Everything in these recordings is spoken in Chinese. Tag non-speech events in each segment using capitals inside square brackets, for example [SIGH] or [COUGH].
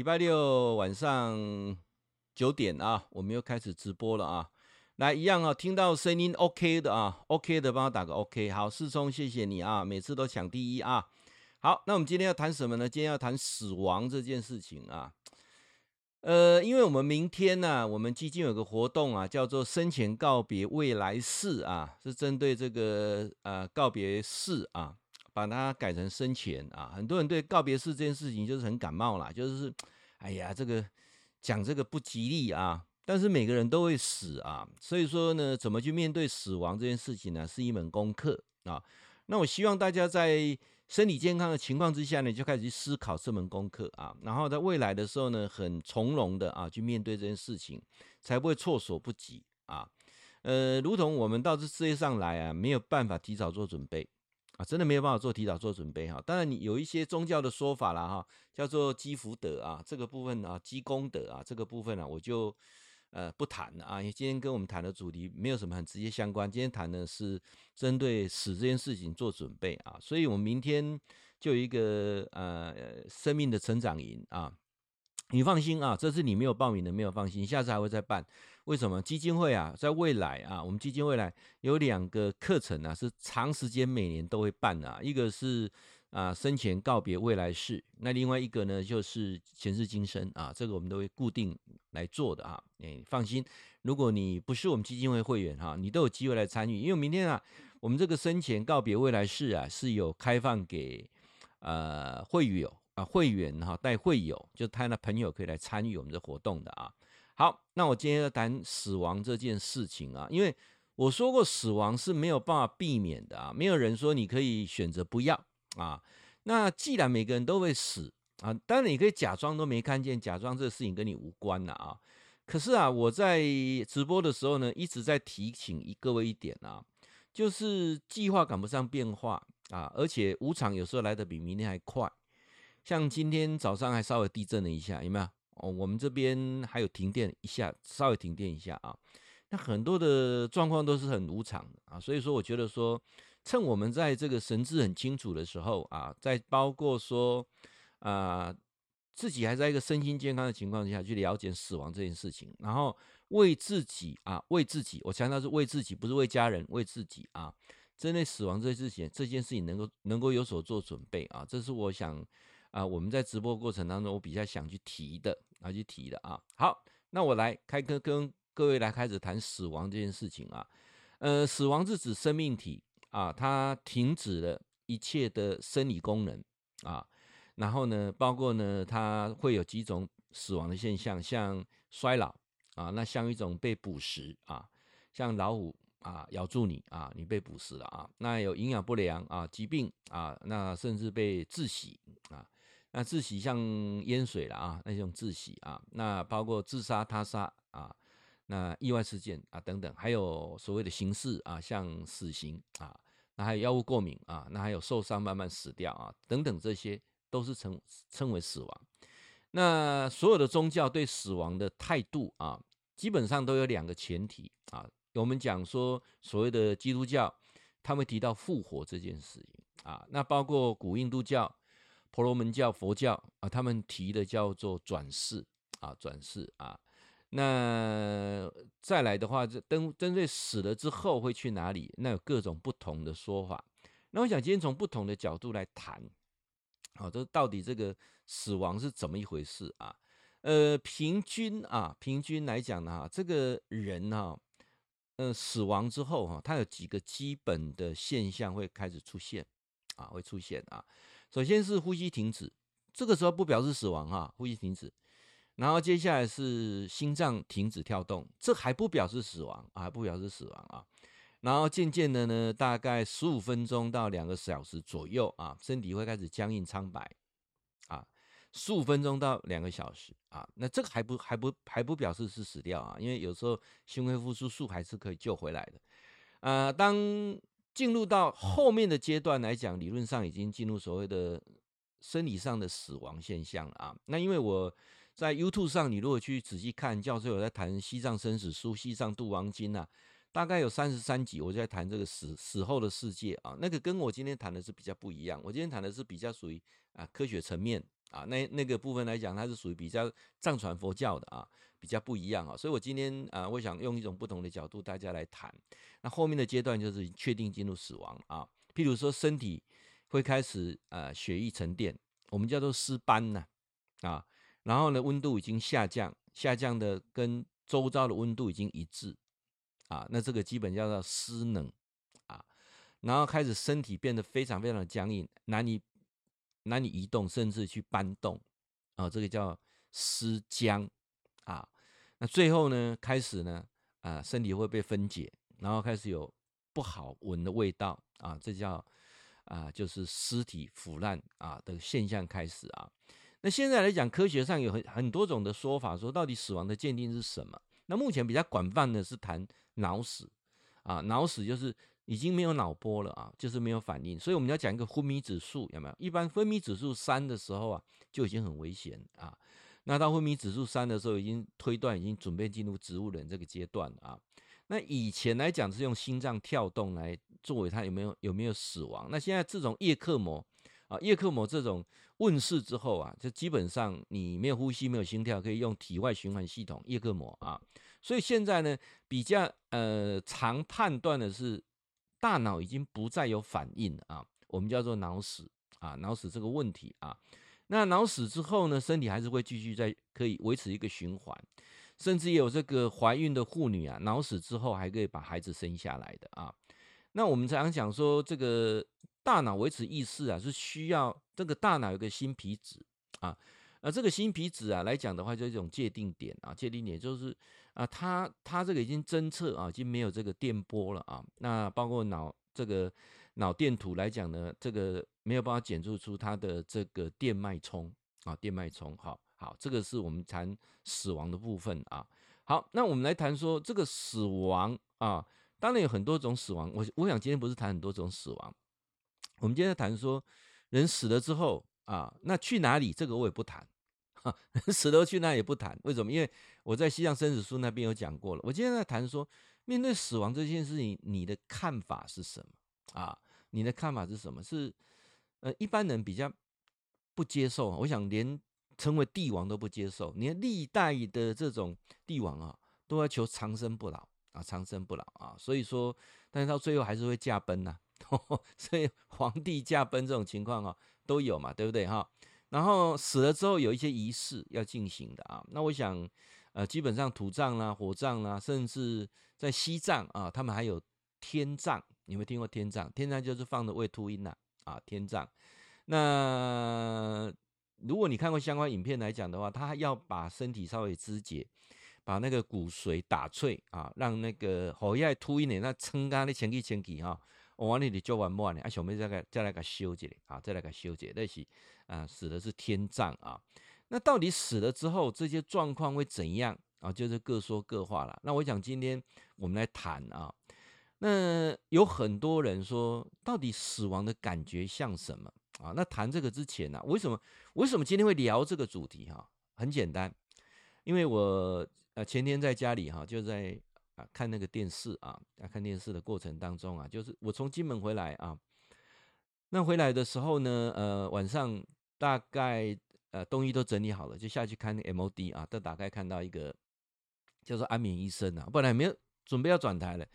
礼拜六晚上九点啊，我们又开始直播了啊。来，一样啊，听到声音 OK 的啊，OK 的帮我打个 OK。好，世聪，谢谢你啊，每次都抢第一啊。好，那我们今天要谈什么呢？今天要谈死亡这件事情啊。呃，因为我们明天呢、我们基金有个活动啊，叫做生前告别未来式啊，是针对这个呃告别式啊。把它改成生前啊，很多人对告别式这件事情就是很感冒啦，就是，哎呀，这个讲这个不吉利啊。但是每个人都会死啊，所以说呢，怎么去面对死亡这件事情呢，是一门功课啊。那我希望大家在身体健康的情况之下呢，就开始去思考这门功课啊，然后在未来的时候呢，很从容的啊去面对这件事情，才不会措手不及啊。呃，如同我们到这世界上来啊，没有办法提早做准备。啊，真的没有办法做提早做准备哈。当然，你有一些宗教的说法啦哈，叫做积福德啊，这个部分啊，积功德啊，这个部分呢，我就呃不谈了啊，因为今天跟我们谈的主题没有什么很直接相关。今天谈的是针对死这件事情做准备啊，所以我们明天就有一个呃生命的成长营啊。你放心啊，这次你没有报名的没有放心，下次还会再办。为什么基金会啊，在未来啊，我们基金会来有两个课程啊，是长时间每年都会办的啊。一个是啊生前告别未来式，那另外一个呢就是前世今生啊，这个我们都会固定来做的啊。你放心，如果你不是我们基金会会员哈，你都有机会来参与，因为明天啊，我们这个生前告别未来式啊是有开放给呃会员啊。会员哈带会友，就他的朋友可以来参与我们的活动的啊。好，那我今天要谈死亡这件事情啊，因为我说过死亡是没有办法避免的啊，没有人说你可以选择不要啊。那既然每个人都会死啊，当然你可以假装都没看见，假装这个事情跟你无关了啊。可是啊，我在直播的时候呢，一直在提醒各位一点啊，就是计划赶不上变化啊，而且无常有时候来的比明天还快。像今天早上还稍微地震了一下，有没有？哦，我们这边还有停电一下，稍微停电一下啊。那很多的状况都是很无常的啊，所以说我觉得说，趁我们在这个神志很清楚的时候啊，在包括说啊自己还在一个身心健康的情况下去了解死亡这件事情，然后为自己啊，为自己，我强调是为自己，不是为家人，为自己啊，针对死亡这件事情，这件事情能够能够有所做准备啊，这是我想。啊，我们在直播过程当中，我比较想去提的，啊，去提的啊。好，那我来开课，跟各位来开始谈死亡这件事情啊。呃，死亡是指生命体啊，它停止了一切的生理功能啊。然后呢，包括呢，它会有几种死亡的现象，像衰老啊，那像一种被捕食啊，像老虎啊咬住你啊，你被捕食了啊。那有营养不良啊，疾病啊，那甚至被窒息啊。那自喜像淹水了啊，那种自喜啊，那包括自杀、他杀啊，那意外事件啊等等，还有所谓的刑事啊，像死刑啊，那还有药物过敏啊，那还有受伤慢慢死掉啊等等，这些都是称称为死亡。那所有的宗教对死亡的态度啊，基本上都有两个前提啊。我们讲说所谓的基督教，他们提到复活这件事情啊，那包括古印度教。婆罗门教、佛教啊，他们提的叫做转世啊，转世啊。那再来的话，这针针对死了之后会去哪里？那有各种不同的说法。那我想今天从不同的角度来谈，好，这到底这个死亡是怎么一回事啊？呃，平均啊，平均来讲呢，哈，这个人哈，呃，死亡之后哈，他有几个基本的现象会开始出现啊，会出现啊。首先是呼吸停止，这个时候不表示死亡哈，呼吸停止。然后接下来是心脏停止跳动，这还不表示死亡啊，不表示死亡啊。然后渐渐的呢，大概十五分钟到两个小时左右啊，身体会开始僵硬苍白啊，十五分钟到两个小时啊，那这个还不还不还不表示是死掉啊，因为有时候心肺复苏术还是可以救回来的。啊，当进入到后面的阶段来讲，理论上已经进入所谓的生理上的死亡现象了啊。那因为我在 YouTube 上，你如果去仔细看，教授有在谈《西藏生死书》《西藏度亡经》啊，大概有三十三集，我就在谈这个死死后的世界啊。那个跟我今天谈的是比较不一样，我今天谈的是比较属于啊科学层面啊，那那个部分来讲，它是属于比较藏传佛教的啊，比较不一样啊。所以我今天啊，我想用一种不同的角度大家来谈。那后面的阶段就是确定进入死亡啊，譬如说身体会开始呃血液沉淀，我们叫做尸斑呐啊，然后呢温度已经下降，下降的跟周遭的温度已经一致啊，那这个基本叫做尸冷啊，然后开始身体变得非常非常的僵硬，难以。难以移动，甚至去搬动，啊，这个叫尸僵啊。那最后呢，开始呢，啊，身体会被分解，然后开始有不好闻的味道啊，这叫啊，就是尸体腐烂啊的现象开始啊。那现在来讲，科学上有很很多种的说法，说到底死亡的鉴定是什么？那目前比较广泛的是谈脑死啊，脑死就是。已经没有脑波了啊，就是没有反应，所以我们要讲一个昏迷指数有没有？一般昏迷指数三的时候啊，就已经很危险啊。那到昏迷指数三的时候，已经推断已经准备进入植物人这个阶段了啊。那以前来讲是用心脏跳动来作为它有没有有没有死亡。那现在这种叶克膜啊，叶克膜这种问世之后啊，就基本上你没有呼吸、没有心跳，可以用体外循环系统叶克膜啊。所以现在呢，比较呃常判断的是。大脑已经不再有反应啊，我们叫做脑死啊，脑死这个问题啊，那脑死之后呢，身体还是会继续在可以维持一个循环，甚至也有这个怀孕的妇女啊，脑死之后还可以把孩子生下来的啊。那我们常常讲说，这个大脑维持意识啊，是需要这个大脑有个新皮质啊，而这个新皮质啊来讲的话，就一种界定点啊，界定点就是。啊，它它这个已经侦测啊，已经没有这个电波了啊。那包括脑这个脑电图来讲呢，这个没有办法检测出它的这个电脉冲啊，电脉冲。好好，这个是我们谈死亡的部分啊。好，那我们来谈说这个死亡啊，当然有很多种死亡。我我想今天不是谈很多种死亡，我们今天谈说人死了之后啊，那去哪里？这个我也不谈。[LAUGHS] 死了去哪也不谈，为什么？因为我在《西藏生死书》那边有讲过了。我今天在谈说，面对死亡这件事情，你的看法是什么啊？你的看法是什么？是呃，一般人比较不接受。我想连成为帝王都不接受，连历代的这种帝王啊，都要求长生不老啊，长生不老啊。所以说，但是到最后还是会驾崩呐。[LAUGHS] 所以皇帝驾崩这种情况啊，都有嘛，对不对哈？然后死了之后有一些仪式要进行的啊，那我想，呃，基本上土葬啦、火葬啦，甚至在西藏啊，他们还有天葬。你有没有听过天葬？天葬就是放的胃秃鹰呐，啊，天葬。那如果你看过相关影片来讲的话，他要把身体稍微肢解，把那个骨髓打碎啊，让那个喉叶秃鹰的那撑干的前几前几哈。我往那里做完末呢，啊，小妹再来再来个修结啊，再来个修剪，那是啊，死的是天葬啊。那到底死了之后这些状况会怎样啊？就是各说各话了。那我想今天我们来谈啊，那有很多人说，到底死亡的感觉像什么啊？那谈这个之前呢，啊，为什么为什么今天会聊这个主题哈？很简单，因为我呃前天在家里哈，就在。看那个电视啊，啊，看电视的过程当中啊，就是我从金门回来啊，那回来的时候呢，呃，晚上大概呃东西都整理好了，就下去看 MOD 啊，都打开看到一个叫做安眠医生啊，本来没有准备要转台了，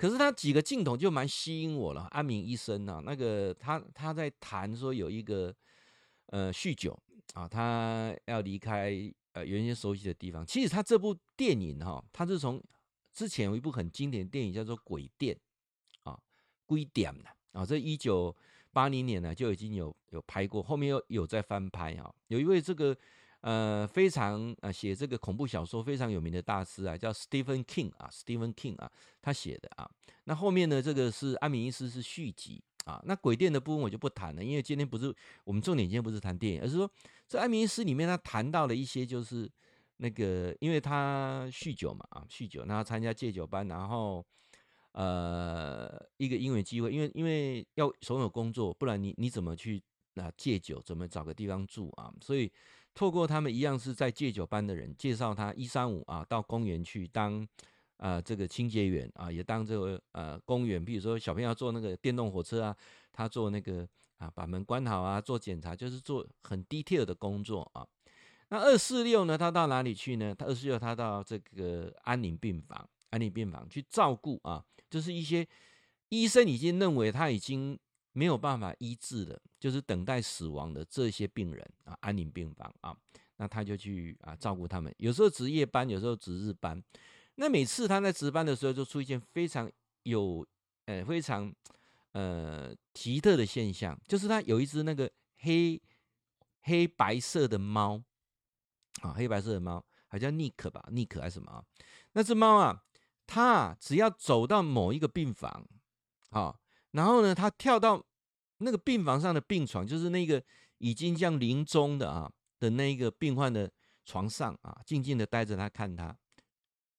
可是他几个镜头就蛮吸引我了，安眠医生啊，那个他他在谈说有一个呃酗酒啊，他要离开呃原先熟悉的地方，其实他这部电影哈，他是从之前有一部很经典的电影叫做《鬼店》啊，鬼店的啊，这一九八零年呢就已经有有拍过，后面又有在翻拍啊。有一位这个呃非常呃写这个恐怖小说非常有名的大师啊，叫 Stephen King 啊，Stephen King 啊，他写的啊。那后面呢，这个是安眠医师是续集啊。那鬼店的部分我就不谈了，因为今天不是我们重点，今天不是谈电影，而是说这安眠医师里面他谈到了一些就是。那个，因为他酗酒嘛，啊，酗酒，然后参加戒酒班，然后，呃，一个因缘机会，因为因为要所有工作，不然你你怎么去啊戒酒，怎么找个地方住啊？所以透过他们一样是在戒酒班的人介绍他一三五啊到公园去当、呃、这个清洁员啊，也当这个呃公园，比如说小朋友坐那个电动火车啊，他坐那个啊，把门关好啊，做检查，就是做很 detail 的工作啊。那二四六呢？他到哪里去呢？他二四六他到这个安宁病房，安宁病房去照顾啊，就是一些医生已经认为他已经没有办法医治的，就是等待死亡的这些病人啊，安宁病房啊，那他就去啊照顾他们，有时候值夜班，有时候值日班。那每次他在值班的时候，就出现非常有呃非常呃奇特的现象，就是他有一只那个黑黑白色的猫。啊，黑白色的猫，好像尼克吧？尼克还是什么啊？那只猫啊，它只要走到某一个病房，啊，然后呢，它跳到那个病房上的病床，就是那个已经像临终的啊的那一个病患的床上啊，静静的待着，他看他。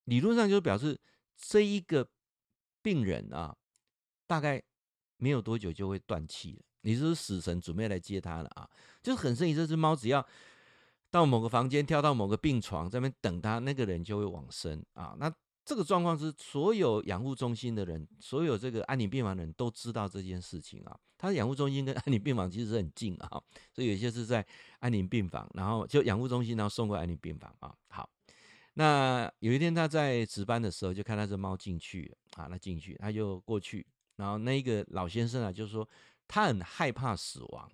理论上就表示这一个病人啊，大概没有多久就会断气了，也就是死神准备来接他了啊，就是很神奇，这只猫只要。到某个房间，跳到某个病床，在那边等他，那个人就会往生啊。那这个状况是所有养护中心的人，所有这个安宁病房的人都知道这件事情啊。他的养护中心跟 [LAUGHS] 安宁病房其实很近啊，所以有些是在安宁病房，然后就养护中心，然后送过安宁病房啊。好，那有一天他在值班的时候，就看到这猫进去啊，那进去他就过去，然后那一个老先生啊，就说他很害怕死亡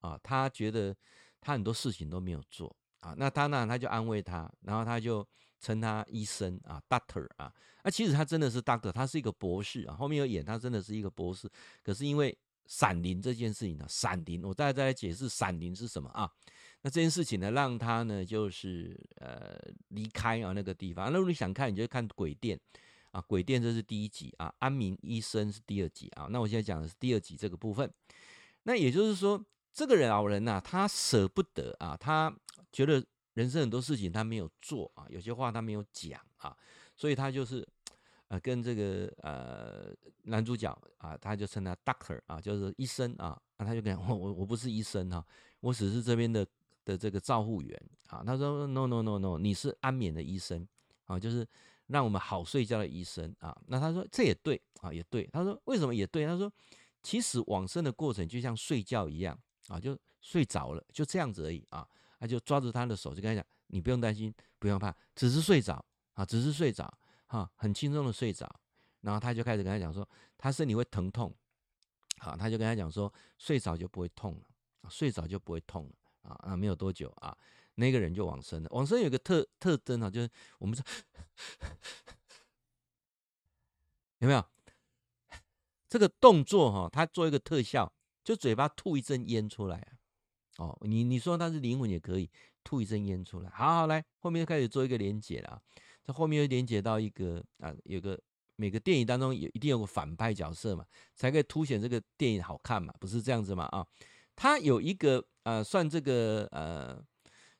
啊，他觉得。他很多事情都没有做啊，那他呢？他就安慰他，然后他就称他医生啊，doctor 啊。那、其实他真的是 doctor，他是一个博士啊。后面有演他真的是一个博士，可是因为闪灵这件事情呢，闪灵，我大概再来解释闪灵是什么啊？那这件事情呢，让他呢就是呃离开啊那个地方。那如果你想看，你就看鬼店啊，鬼店这是第一集啊，安眠医生是第二集啊。那我现在讲的是第二集这个部分。那也就是说。这个人老人呐、啊，他舍不得啊，他觉得人生很多事情他没有做啊，有些话他没有讲啊，所以他就是呃跟这个呃男主角啊，他就称他 doctor 啊，就是医生啊，那他就跟 [LAUGHS] 我我我不是医生哈、啊，我只是这边的的这个照护员啊。他说 no no no no，你是安眠的医生啊，就是让我们好睡觉的医生啊。那他说这也对啊，也对。他说为什么也对？他说其实往生的过程就像睡觉一样。啊，就睡着了，就这样子而已啊。他就抓住他的手，就跟他讲：“你不用担心，不用怕，只是睡着啊，只是睡着，哈，很轻松的睡着。”然后他就开始跟他讲说：“他身体会疼痛，好，他就跟他讲说，睡着就不会痛了，睡着就不会痛了啊。啊，没有多久啊，那个人就往生了。往生有个特特征啊，就是我们说 [LAUGHS] 有没有这个动作哈？他做一个特效。”就嘴巴吐一阵烟出来啊，哦，你你说他是灵魂也可以吐一阵烟出来。好好来，后面就开始做一个连结了啊。这后面又连结到一个啊，有个每个电影当中有一定有个反派角色嘛，才可以凸显这个电影好看嘛，不是这样子嘛啊？他有一个呃，算这个呃，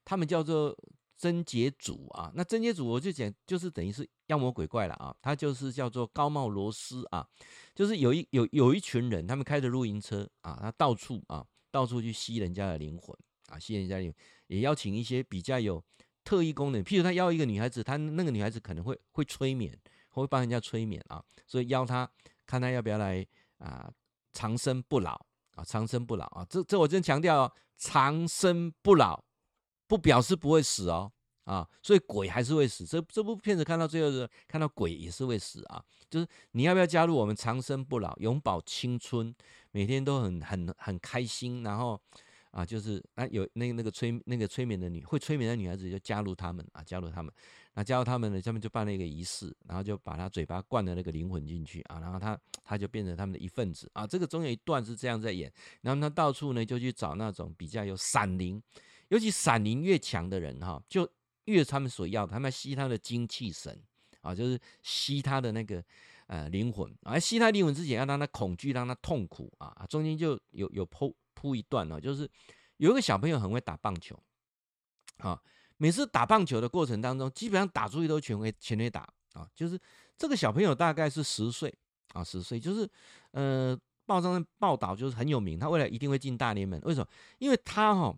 他们叫做贞洁组啊。那贞洁组我就讲，就是等于是妖魔鬼怪了啊。他就是叫做高帽罗斯啊。就是有一有有一群人，他们开着露营车啊，他到处啊，到处去吸人家的灵魂啊，吸人家的灵，也邀请一些比较有特异功能，譬如他邀一个女孩子，他那个女孩子可能会会催眠，会帮人家催眠啊，所以邀他看他要不要来啊，长生不老啊，长生不老啊，这这我真强调哦，长生不老不表示不会死哦。啊，所以鬼还是会死。这这部片子看到最后是看到鬼也是会死啊。就是你要不要加入我们长生不老，永葆青春，每天都很很很开心。然后啊，就是啊有那那个催那个催眠的女会催眠的女孩子就加入他们啊，加入他们。那加入他们呢，下面就办了一个仪式，然后就把他嘴巴灌了那个灵魂进去啊，然后他他就变成他们的一份子啊。这个中有一段是这样在演，然后他到处呢就去找那种比较有闪灵，尤其闪灵越强的人哈，就。越他们所要，他们要吸他的精气神啊，就是吸他的那个呃灵魂。而吸他灵魂之前，要让他恐惧，让他痛苦啊。中间就有有铺铺一段哦，就是有一个小朋友很会打棒球啊，每次打棒球的过程当中，基本上打出去都全会全会打啊。就是这个小朋友大概是十岁啊，十岁，就是呃报上报道就是很有名，他未来一定会进大联盟。为什么？因为他哈。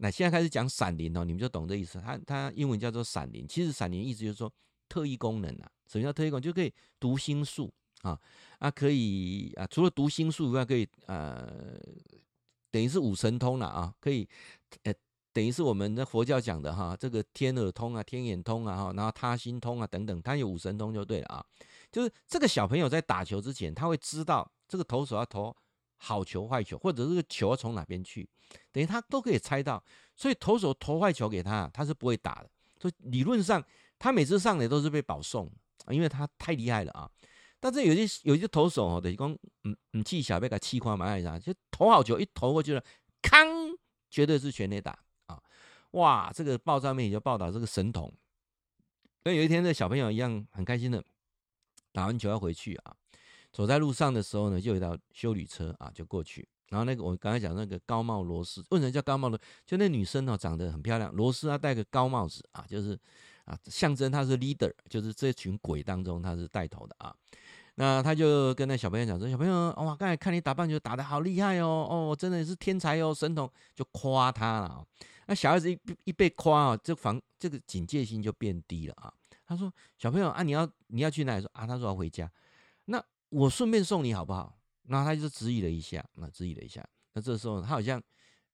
那现在开始讲闪灵哦，你们就懂这意思。它它英文叫做闪灵，其实闪灵意思就是说特异功能啊。什么叫特异功能？就可以读心术啊啊，可以啊，除了读心术以外，可以呃等于是五神通了啊，可以，呃，等于是我们的佛教讲的哈，这个天耳通啊、天眼通啊哈，然后他心通啊等等，他有五神通就对了啊。就是这个小朋友在打球之前，他会知道这个投手要投好球坏球，或者这个球从哪边去，等于他都可以猜到。所以投手投坏球给他，他是不会打的。所以理论上，他每次上来都是被保送，因为他太厉害了啊。但是有些有些投手哦，等于讲，嗯嗯，技巧被他气垮嘛，啥，就投好球一投过去了，康，绝对是全垒打啊！哇，这个报上面也就报道这个神童。所以有一天，这小朋友一样很开心的打完球要回去啊，走在路上的时候呢，就有一辆休旅车啊，就过去。然后那个我刚才讲那个高帽罗斯，为什么叫高帽的？就那女生哦，长得很漂亮，罗斯她戴个高帽子啊，就是啊，象征他是 leader，就是这群鬼当中他是带头的啊。那他就跟那小朋友讲说：“小朋友，哇，刚才看你打棒球打得好厉害哦，哦，真的是天才哦，神童，就夸他了。那小孩子一一被夸啊，这防这个警戒心就变低了啊。他说：小朋友啊，你要你要去哪里？说啊，他说要回家。那我顺便送你好不好？那他就质疑了一下，那质疑了一下。那这时候他好像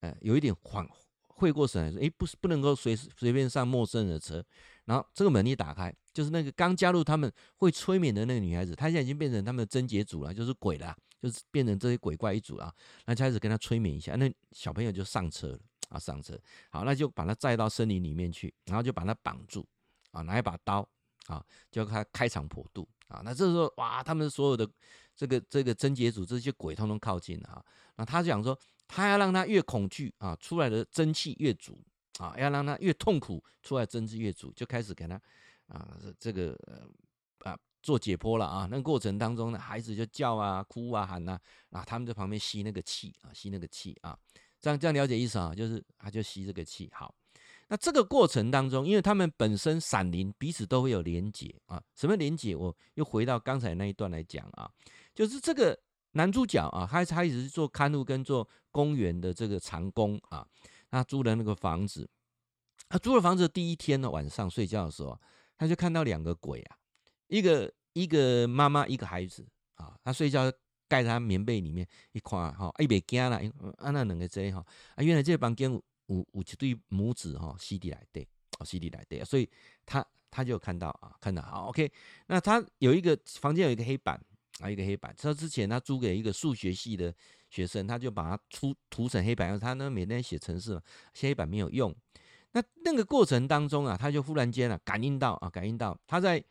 呃有一点缓回过神来说：诶，不是不能够随随便上陌生人的车。然后这个门一打开。”就是那个刚加入他们会催眠的那个女孩子，她现在已经变成他们的贞洁组了，就是鬼了，就是变成这些鬼怪一组了。那就开始跟他催眠一下，那小朋友就上车了啊，上车。好，那就把他载到森林里面去，然后就把他绑住啊，拿一把刀啊，就他开肠破肚啊。那这时候哇，他们所有的这个这个贞洁组这些鬼通通靠近了啊。那他想说，他要让他越恐惧啊，出来的真气越足啊，要让他越痛苦，出来争执越足，就开始给他。啊，这个啊做解剖了啊，那过程当中呢，孩子就叫啊、哭啊、喊呐，啊，他们在旁边吸那个气啊，吸那个气啊，这样这样了解意思啊，就是他就吸这个气。好，那这个过程当中，因为他们本身闪灵彼此都会有连结啊，什么连结？我又回到刚才那一段来讲啊，就是这个男主角啊，他他一直是做看护跟做公园的这个长工啊，他租的那个房子，他租了房子第一天呢，晚上睡觉的时候。他就看到两个鬼啊，一个一个妈妈，一个孩子啊。他睡觉盖在他棉被里面一看哈，一别惊了，啊那两个贼哈啊，原来这房间有有一对母子哈，西地来对，哦西地来对，所以他他就看到啊，看到好 OK。那他有一个房间有一个黑板啊，一个黑板。他之前他租给一个数学系的学生，他就把它涂涂成黑板，他呢每天写程式嘛，写黑板没有用。那那个过程当中啊，他就忽然间啊感应到啊，感应到他在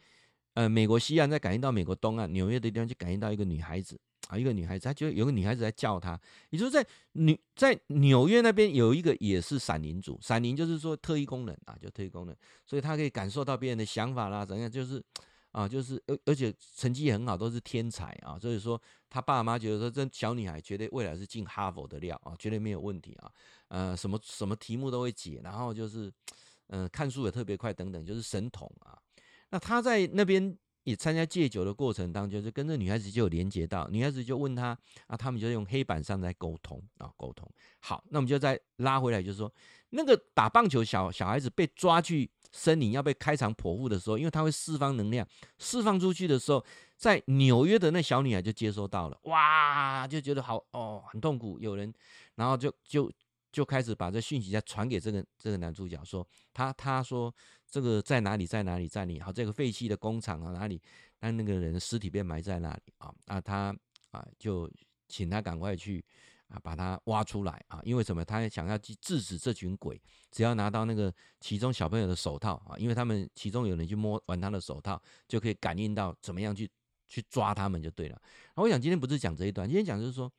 呃美国西岸，在感应到美国东岸纽约的地方，就感应到一个女孩子啊，一个女孩子，他觉得有个女孩子在叫他，也就是在纽在纽约那边有一个也是闪灵组，闪灵就是说特异功能啊，就特异功能，所以他可以感受到别人的想法啦，怎样就是。啊，就是而而且成绩也很好，都是天才啊，所以说他爸妈觉得说这小女孩绝对未来是进哈佛的料啊，绝对没有问题啊，呃，什么什么题目都会解，然后就是，嗯、看书也特别快等等，就是神童啊。那他在那边也参加戒酒的过程当中，就跟这女孩子就有连接到，女孩子就问他啊，他们就用黑板上在沟通啊，沟通。好，那我们就再拉回来，就是说那个打棒球小小孩子被抓去。森林要被开肠剖腹的时候，因为他会释放能量，释放出去的时候，在纽约的那小女孩就接收到了，哇，就觉得好哦，很痛苦。有人，然后就就就开始把这讯息再传给这个这个男主角，说他他说这个在哪里在哪里在哪里，好，这个废弃的工厂啊哪里，那那个人尸体被埋在那里啊，那他啊就请他赶快去。啊，把他挖出来啊！因为什么？他想要去制止这群鬼，只要拿到那个其中小朋友的手套啊，因为他们其中有人去摸完他的手套，就可以感应到怎么样去去抓他们就对了。然后我想今天不是讲这一段，今天讲就是说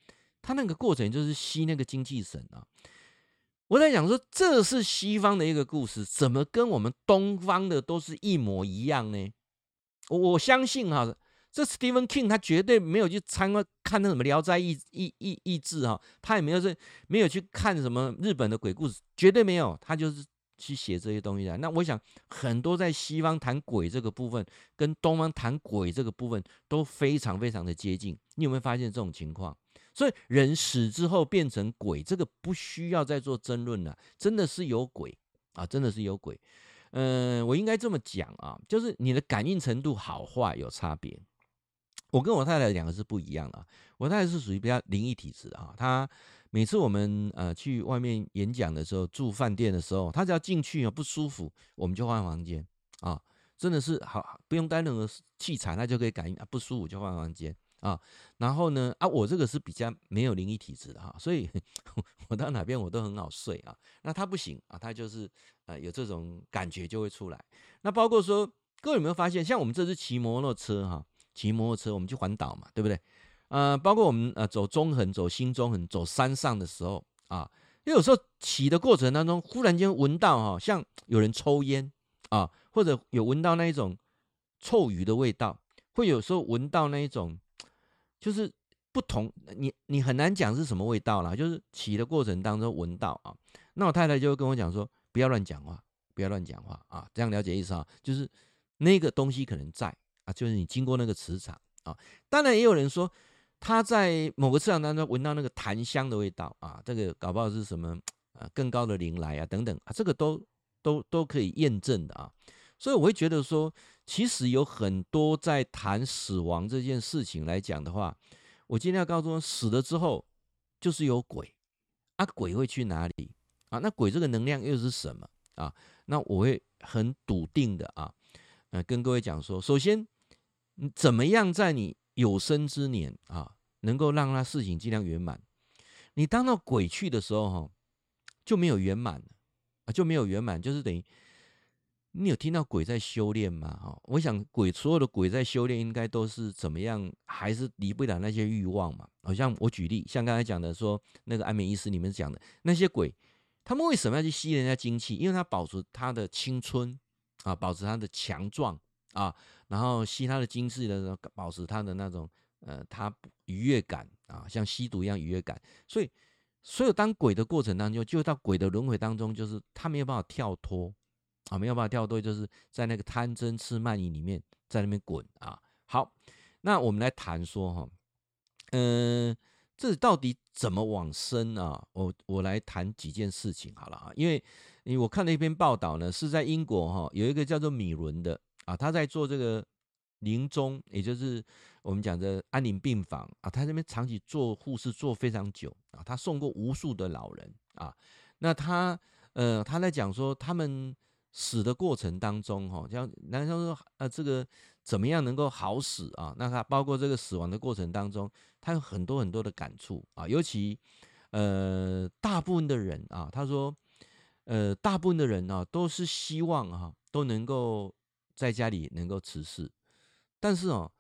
他那个过程就是吸那个精气神啊。我在讲说这是西方的一个故事，怎么跟我们东方的都是一模一样呢？我我相信哈。这 Stephen King 他绝对没有去参观看那什么《聊斋异异异异志》哈，他也没有是没有去看什么日本的鬼故事，绝对没有，他就是去写这些东西的。那我想很多在西方谈鬼这个部分，跟东方谈鬼这个部分都非常非常的接近。你有没有发现这种情况？所以人死之后变成鬼，这个不需要再做争论了，真的是有鬼啊，真的是有鬼。嗯、我应该这么讲啊，就是你的感应程度好坏有差别。我跟我太太两个是不一样的，我太太是属于比较灵异体质啊，她每次我们呃去外面演讲的时候，住饭店的时候，他只要进去啊不舒服，我们就换房间啊，真的是好不用带任何器材，他就可以感应啊不舒服就换房间啊。然后呢啊，我这个是比较没有灵异体质的哈，所以 [LAUGHS] 我到哪边我都很好睡啊。那他不行啊，他就是呃有这种感觉就会出来。那包括说，各位有没有发现，像我们这次骑摩托车哈，骑摩托车我们去环岛嘛，对不对？呃，包括我们呃走中横、走新中横、走山上的时候啊，因为有时候骑的过程当中，忽然间闻到哈，像有人抽烟啊，或者有闻到那一种臭鱼的味道，会有时候闻到那一种，就是不同，你你很难讲是什么味道啦，就是骑的过程当中闻到啊，那我太太就会跟我讲说，不要乱讲话，不要乱讲话啊，这样了解意思啊，就是那个东西可能在啊，就是你经过那个磁场啊，当然也有人说。他在某个磁场当中闻到那个檀香的味道啊，这个搞不好是什么啊更高的灵来啊等等啊，这个都都都可以验证的啊。所以我会觉得说，其实有很多在谈死亡这件事情来讲的话，我今天要告诉你，死了之后就是有鬼啊，鬼会去哪里啊？那鬼这个能量又是什么啊？那我会很笃定的啊，呃，跟各位讲说，首先，怎么样在你有生之年啊，能够让他事情尽量圆满。你当到鬼去的时候，哈，就没有圆满了啊，就没有圆满，就是等于你有听到鬼在修炼吗？哈，我想鬼所有的鬼在修炼，应该都是怎么样，还是离不了那些欲望嘛。好像我举例，像刚才讲的说，那个安眠医师里面讲的那些鬼，他们为什么要去吸人家精气？因为他保持他的青春啊，保持他的强壮啊。然后吸他的精气的时候，保持他的那种呃，他愉悦感啊，像吸毒一样愉悦感。所以，所有当鬼的过程当中，就到鬼的轮回当中，就是他没有办法跳脱啊，没有办法跳脱，就是在那个贪嗔痴慢疑里面，在那边滚啊。好，那我们来谈说哈，嗯、呃，这到底怎么往生啊？我我来谈几件事情好了啊，因为因为我看了一篇报道呢，是在英国哈，有一个叫做米伦的。啊，他在做这个临终，也就是我们讲的安宁病房啊，他这边长期做护士做非常久啊，他送过无数的老人啊。那他呃，他在讲说他们死的过程当中，哈，像男生说呃，这个怎么样能够好死啊？那他包括这个死亡的过程当中，他有很多很多的感触啊，尤其呃，大部分的人啊，他说呃，大部分的人啊，都是希望哈，都能够。在家里能够辞世，但是哦，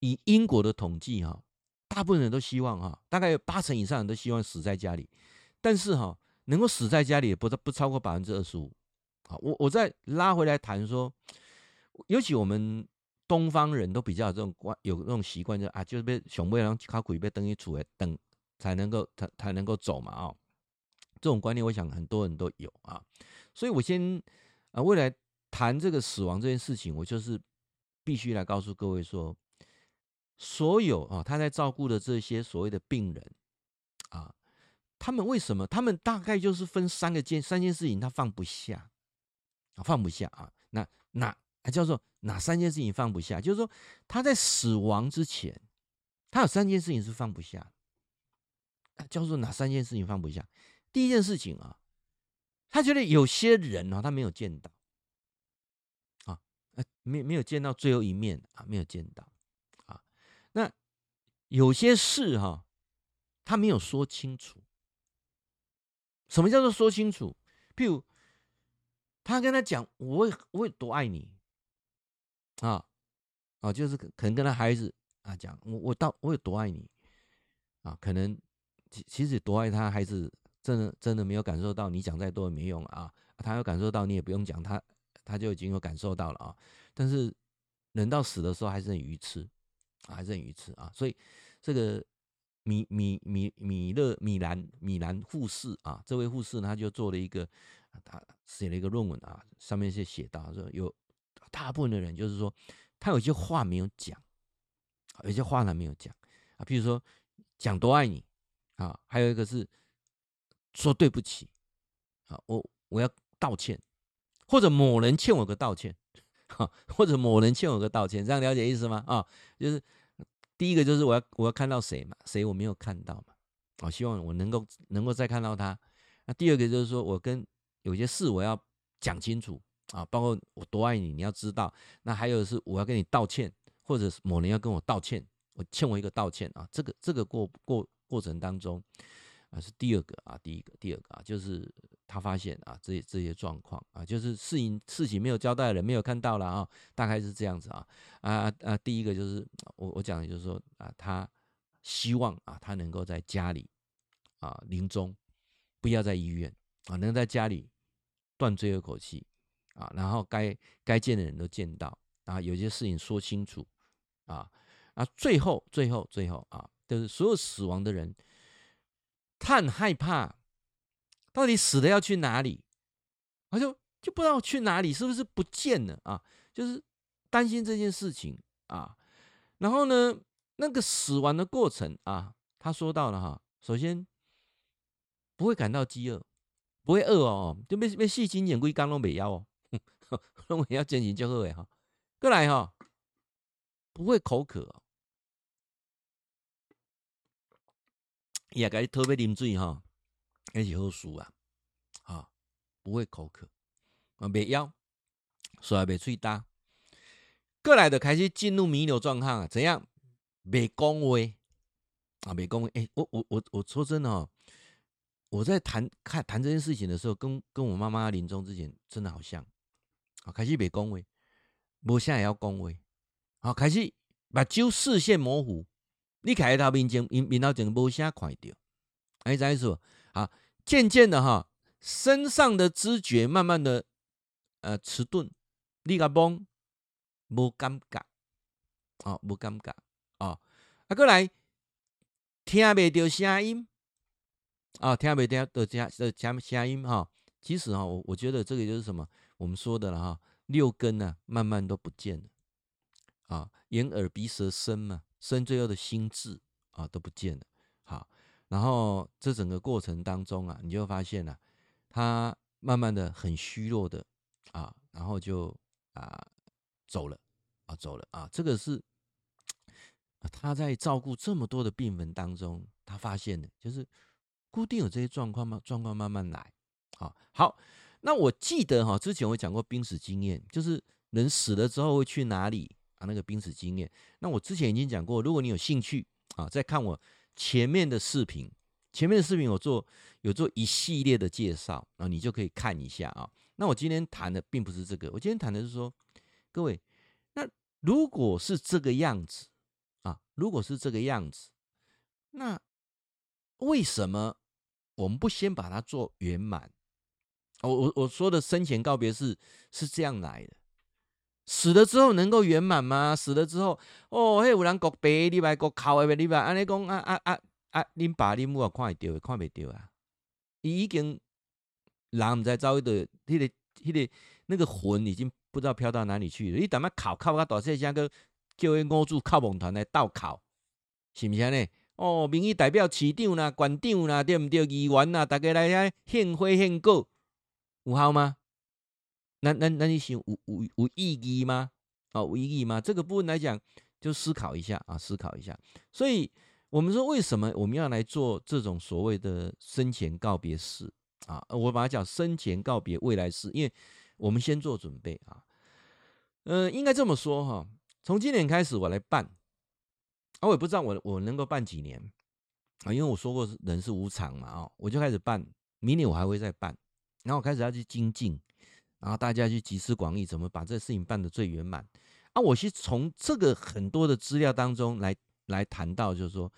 以英国的统计哈，大部分人都希望哈，大概有八成以上人都希望死在家里，但是哈，能够死在家里不不超过百分之二十五。好，我我再拉回来谈说，尤其我们东方人都比较有这种惯，有这种习惯，就啊，就是被熊背然后靠鬼被灯一杵来等才能够才才能够走嘛啊，这种观念我想很多人都有啊，所以我先啊未来。谈这个死亡这件事情，我就是必须来告诉各位说，所有啊，他在照顾的这些所谓的病人啊，他们为什么？他们大概就是分三个件，三件事情他放不下啊，放不下啊。那那叫做哪三件事情放不下？就是说他在死亡之前，他有三件事情是放不下。叫做哪三件事情放不下？第一件事情啊，他觉得有些人啊，他没有见到。没没有见到最后一面啊，没有见到啊。那有些事哈，他没有说清楚。什么叫做说清楚？譬如他跟他讲，我会我会多爱你啊啊，就是可能跟他孩子啊讲，我我到我有多爱你啊。可能其其实多爱他孩子，真的真的没有感受到，你讲再多也没用啊。他有感受到，你也不用讲他。他就已经有感受到了啊，但是人到死的时候还是很愚痴啊，还是很愚痴啊。所以这个米米米米勒米兰米兰护士啊，这位护士呢，他就做了一个，他写了一个论文啊，上面是写到说，有大部分的人就是说，他有些话没有讲，有些话他没有讲啊，譬如说讲多爱你啊，还有一个是说对不起啊，我我要道歉。或者某人欠我个道歉，或者某人欠我个道歉，这样了解意思吗？啊，就是第一个就是我要我要看到谁嘛，谁我没有看到嘛，啊，希望我能够能够再看到他。那第二个就是说我跟有些事我要讲清楚啊，包括我多爱你，你要知道。那还有是我要跟你道歉，或者某人要跟我道歉，我欠我一个道歉啊。这个这个过过过程当中啊，是第二个啊，第一个第二个啊，就是他发现啊，这这些状况啊，就是事情事情没有交代的人没有看到了啊，大概是这样子啊啊啊，第一个就是我我讲的就是说啊，他希望啊，他能够在家里啊临终。不要在医院啊，能在家里断最后一口气啊，然后该该见的人都见到啊，有些事情说清楚啊啊，最后最后最后啊，就是所有死亡的人，他很害怕，到底死了要去哪里？他就就不知道去哪里，是不是不见了啊？就是担心这件事情啊。然后呢，那个死亡的过程啊，他说到了哈，首先。不会感到饥饿，不会饿哦，就被被细菌眼龟刚都没要哦，[LAUGHS] 都没要进行就好诶哈。过来哈，不会口渴哦，也该特别啉水哈，还是好书啊，啊，不会口渴啊，没要，所以没吹大。过来的开始进入弥留状态啊，怎样？没讲话啊，没讲话。哎，我我我我说真的哦。我在谈看谈这件事情的时候，跟跟我妈妈临终之前真的好像，啊开始别恭维，我现在也要恭维，好开始把就视线模糊，你开头面前面面头前无啥看到，哎，再说啊，渐渐的哈，身上的知觉慢慢的呃迟钝，你个懵，无感觉，哦，无感觉，哦，啊，过来听袂到声音。啊，听没听的加的加声音哈？其实哈，我我觉得这个就是什么？我们说的了哈，六根呢、啊，慢慢都不见了啊，眼耳鼻舌身嘛，生最后的心智啊都不见了。好，然后这整个过程当中啊，你就发现了、他慢慢的很虚弱的啊，然后就啊走了啊走了啊，这个是他在照顾这么多的病人当中，他发现的就是。固定有这些状况吗？状况慢慢来，好，好。那我记得哈，之前我讲过濒死经验，就是人死了之后会去哪里？那个濒死经验。那我之前已经讲过，如果你有兴趣啊，再看我前面的视频，前面的视频我做有做一系列的介绍啊，你就可以看一下啊。那我今天谈的并不是这个，我今天谈的是说，各位，那如果是这个样子啊，如果是这个样子，那为什么？我们不先把它做圆满，我我我说的生前告别式是这样来的，死了之后能够圆满吗？死了之后，哦，嘿，有人国白，你白国考的，你白安尼讲啊啊啊啊，恁爸恁母啊看会到，看袂到啊？伊已经人唔知走的，迄个迄个那个魂已经不知道飘到哪里去了。你等下考考个大细声个叫迄五组考梦团来斗考，是不是呢？哦，民意代表市长啦、县长啦，对毋对？议员啦，大家来遐献花献果，有效吗？那那那你行无无无意义吗？哦，无意义吗？这个部分来讲，就思考一下啊，思考一下。所以，我们说为什么我们要来做这种所谓的生前告别式啊？我把它叫生前告别未来式，因为我们先做准备啊。嗯、呃，应该这么说哈，从今年开始我来办。啊，我也不知道我我能够办几年啊，因为我说过人是无常嘛，哦，我就开始办，明年我还会再办，然后我开始要去精进，然后大家去集思广益，怎么把这事情办得最圆满啊？我是从这个很多的资料当中来来谈到，就是说，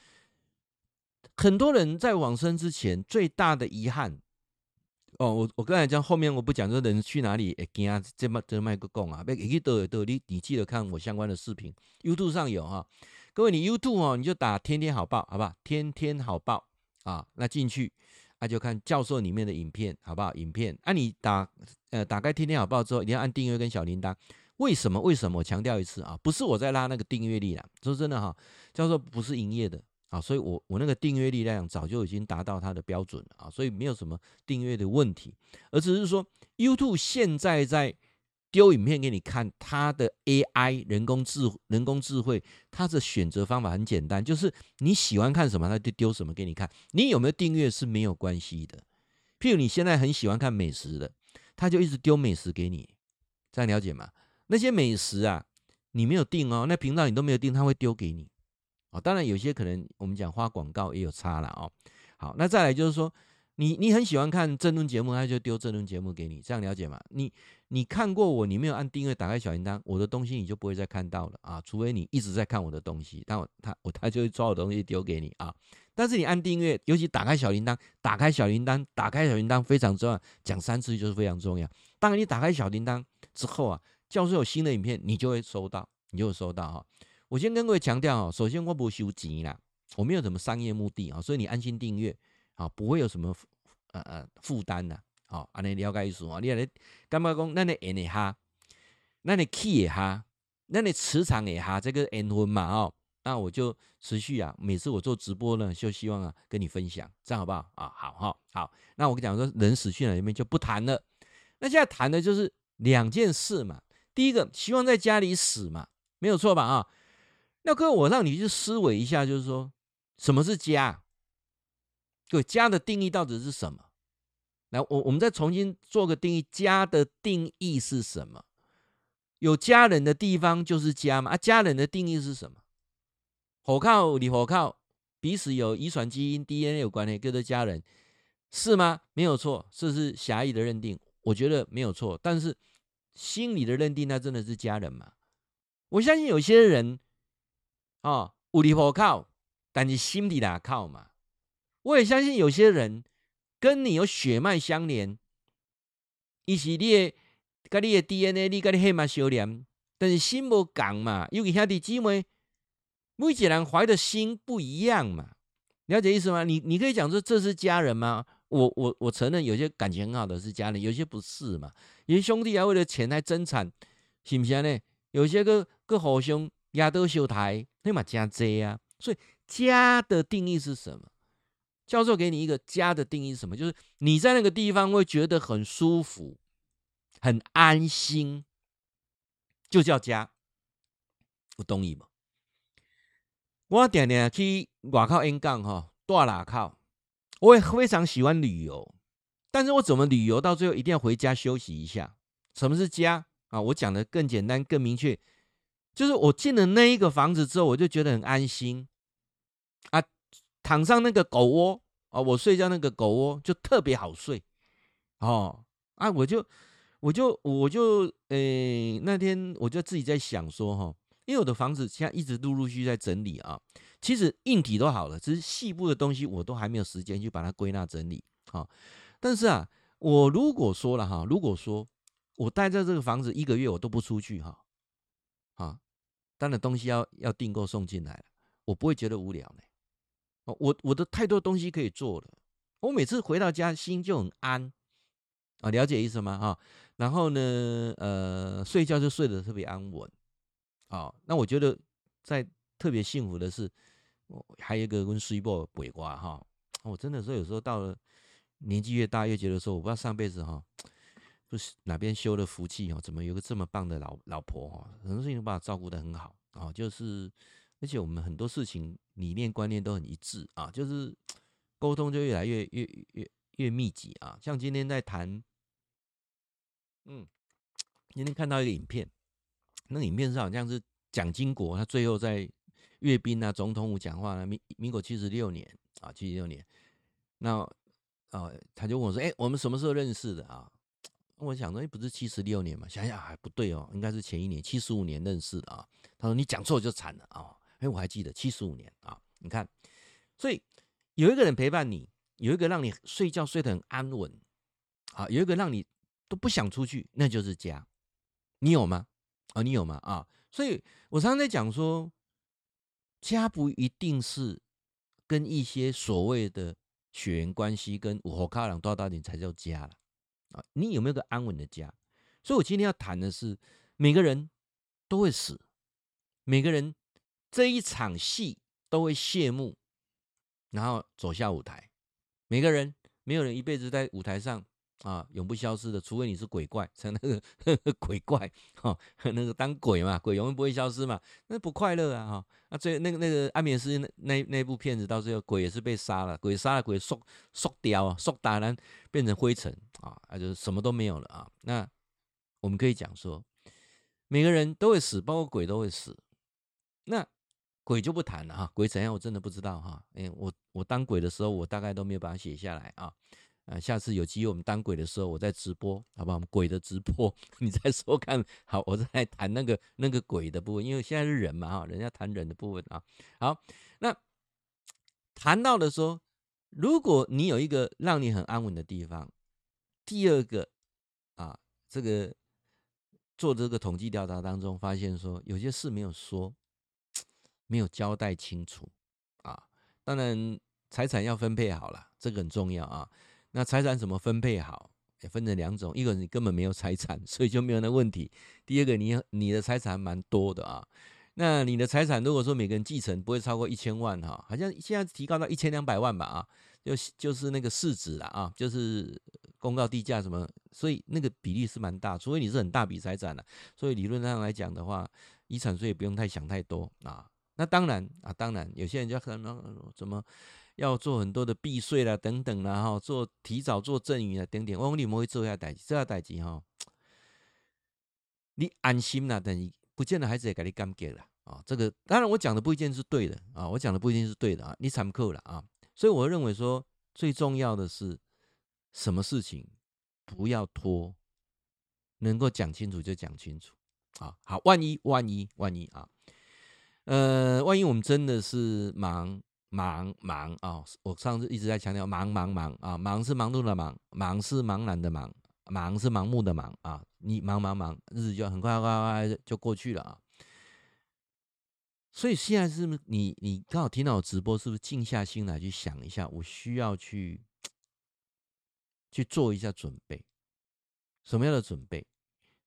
很多人在往生之前最大的遗憾，哦，我我刚才讲后面我不讲，说人去哪里会惊，这么这么个讲啊，别一都都你你记得看我相关的视频，YouTube 上有哈。各位，你 YouTube 哦，你就打“天天好报”好不好？“天天好报”啊，那进去那、就看教授里面的影片好不好？影片，啊，你打呃打开“天天好报”之后，一定要按订阅跟小铃铛。为什么？为什么？我强调一次啊，不是我在拉那个订阅力啦。说真的哈，教授不是营业的啊，所以我我那个订阅力量早就已经达到它的标准了啊，所以没有什么订阅的问题，而只是说 YouTube 现在在丢影片给你看，它的 AI 人工智人工智慧，它的选择方法很简单，就是你喜欢看什么，它就丢什么给你看。你有没有订阅是没有关系的。譬如你现在很喜欢看美食的，它就一直丢美食给你，这样了解吗？那些美食啊，你没有订哦，那频道你都没有订，它会丢给你。哦，当然有些可能我们讲花广告也有差了哦。好，那再来就是说。你你很喜欢看政论节目，他就丢政论节目给你，这样了解吗？你你看过我，你没有按订阅，打开小铃铛，我的东西你就不会再看到了啊，除非你一直在看我的东西，但我他我他就会抓我的东西丢给你啊。但是你按订阅，尤其打开小铃铛，打开小铃铛，打开小铃铛非常重要，讲三次就是非常重要。当你打开小铃铛之后啊，教授有新的影片，你就会收到，你就会收到哈。我先跟各位强调哦，首先我不收钱啦，我没有什么商业目的啊，所以你安心订阅。啊，不会有什么呃呃负担的。好，安尼了解意思啊？你安尼感觉讲，咱的缘会合，咱的气会合，咱的磁场会合，这个缘分嘛哦，那我就持续啊，每次我做直播呢，就希望啊跟你分享，这样好不好啊？好哈，好。那我跟讲说，人死去了里面就不谈了。那现在谈的就是两件事嘛。第一个，希望在家里死嘛，没有错吧？啊，那哥，我让你去思维一下，就是说，什么是家？对家的定义到底是什么？来，我我们再重新做个定义，家的定义是什么？有家人的地方就是家嘛？啊，家人的定义是什么？火靠你火靠，彼此有遗传基因 DNA 有关系，跟着家人是吗？没有错，这是狭义的认定，我觉得没有错。但是心理的认定，那真的是家人吗？我相信有些人啊，有你火靠，但是心里哪靠嘛？我也相信有些人跟你有血脉相连，伊是你的，甲你的 DNA，你跟你血脉相连，但是心无共嘛，尤其兄弟姊妹，每一个人怀的心不一样嘛，了解意思吗？你你可以讲说这是家人吗？我我我承认有些感情很好的是家人，有些不是嘛，有些兄弟还为了钱来争产，是不是呢？有些个个互相压倒相抬，那嘛真济啊。所以家的定义是什么？教授给你一个家的定义是什么？就是你在那个地方会觉得很舒服、很安心，就叫家。我懂你吗？我点点去外口演讲哈，大哪靠？我也非常喜欢旅游，但是我怎么旅游到最后一定要回家休息一下？什么是家啊？我讲的更简单、更明确，就是我进了那一个房子之后，我就觉得很安心。躺上那个狗窝啊，我睡觉那个狗窝就特别好睡哦啊，我就我就我就诶、那天我就自己在想说哈，因为我的房子现在一直陆陆续续在整理啊，其实硬体都好了，只是细部的东西我都还没有时间去把它归纳整理啊。但是啊，我如果说了哈，如果说我待在这个房子一个月，我都不出去哈啊，当然东西要要订购送进来了，我不会觉得无聊呢。我我的太多东西可以做了，我每次回到家心就很安啊，了解意思吗？哈，然后呢，呃，睡觉就睡得特别安稳，啊，那我觉得在特别幸福的是，我还有一个跟水波鬼瓜哈，我真的说有时候到了年纪越大越觉得说，我不知道上辈子哈，不是哪边修的福气哈，怎么有个这么棒的老老婆哈，很多事情把我照顾得很好啊，就是。而且我们很多事情理念观念都很一致啊，就是 [TSK] 沟通就越来越越越越密集啊。像今天在谈，嗯，今天看到一个影片，那影片上好像是蒋经国他最后在阅兵啊总统府讲话呢，民民国七十六年啊，七十六年，那啊他就问我说：“哎，我们什么时候认识的啊？”我想说：“，不是七十六年嘛？想想还不对哦，应该是前一年七十五年认识的啊。”他说：“你讲错就惨了啊。”哎，我还记得七十五年啊！你看，所以有一个人陪伴你，有一个让你睡觉睡得很安稳，啊，有一个让你都不想出去，那就是家。你有吗？啊，你有吗？啊，所以我常常在讲说，家不一定是跟一些所谓的血缘关系跟五湖卡人多大点才叫家了啊？你有没有个安稳的家？所以我今天要谈的是，每个人都会死，每个人。这一场戏都会谢幕，然后走下舞台。每个人没有人一辈子在舞台上啊，永不消失的，除非你是鬼怪，像那个 [LAUGHS] 鬼怪哈，那个当鬼嘛，鬼永远不会消失嘛，那不快乐啊哈。那最那个那个安眠师那那那部片子到最后鬼也是被杀了，鬼杀了鬼缩缩掉啊，缩打然变成灰尘啊，那就什么都没有了啊。那我们可以讲说，每个人都会死，包括鬼都会死。那鬼就不谈了哈，鬼怎样我真的不知道哈。哎，我我当鬼的时候，我大概都没有把它写下来啊。啊，下次有机会我们当鬼的时候，我再直播，好不好？鬼的直播，[LAUGHS] 你再说看好，我再来谈那个那个鬼的部分，因为现在是人嘛哈，人家谈人的部分啊。好，那谈到的说，如果你有一个让你很安稳的地方，第二个啊，这个做这个统计调查当中发现说，有些事没有说，没有交代清楚啊。当然，财产要分配好了，这个很重要啊。那财产怎么分配好？也分成两种，一个你根本没有财产，所以就没有那问题；第二个你你的财产还蛮多的啊。那你的财产如果说每个人继承不会超过一千万哈，好像现在提高到一千两百万吧啊，就就是那个市值了啊，就是公告地价什么，所以那个比例是蛮大。除非你是很大笔财产的，所以理论上来讲的话，遗产税也不用太想太多啊。那当然啊，当然有些人就可能怎么。要做很多的避税啦，等等啦，哈，做提早做赠与啊，等等。我讲你们会做下代志，这下代志哈，你安心啦，等于不见得孩子也给你感觉了啊。这个当然我讲的不一定是对的啊，我讲的不一定是对的啊，你参考了啊。所以我认为说，最重要的是什么事情不要拖，能够讲清楚就讲清楚啊。好，万一万一万一啊，呃，万一我们真的是忙。忙忙啊、哦！我上次一直在强调忙忙忙啊，忙是忙碌的忙，忙是茫然的忙，忙是盲目的忙啊！你忙忙忙，日子就很快快快就过去了啊！所以现在是不是你你刚好听到我直播，是不是静下心来去想一下，我需要去去做一下准备？什么样的准备？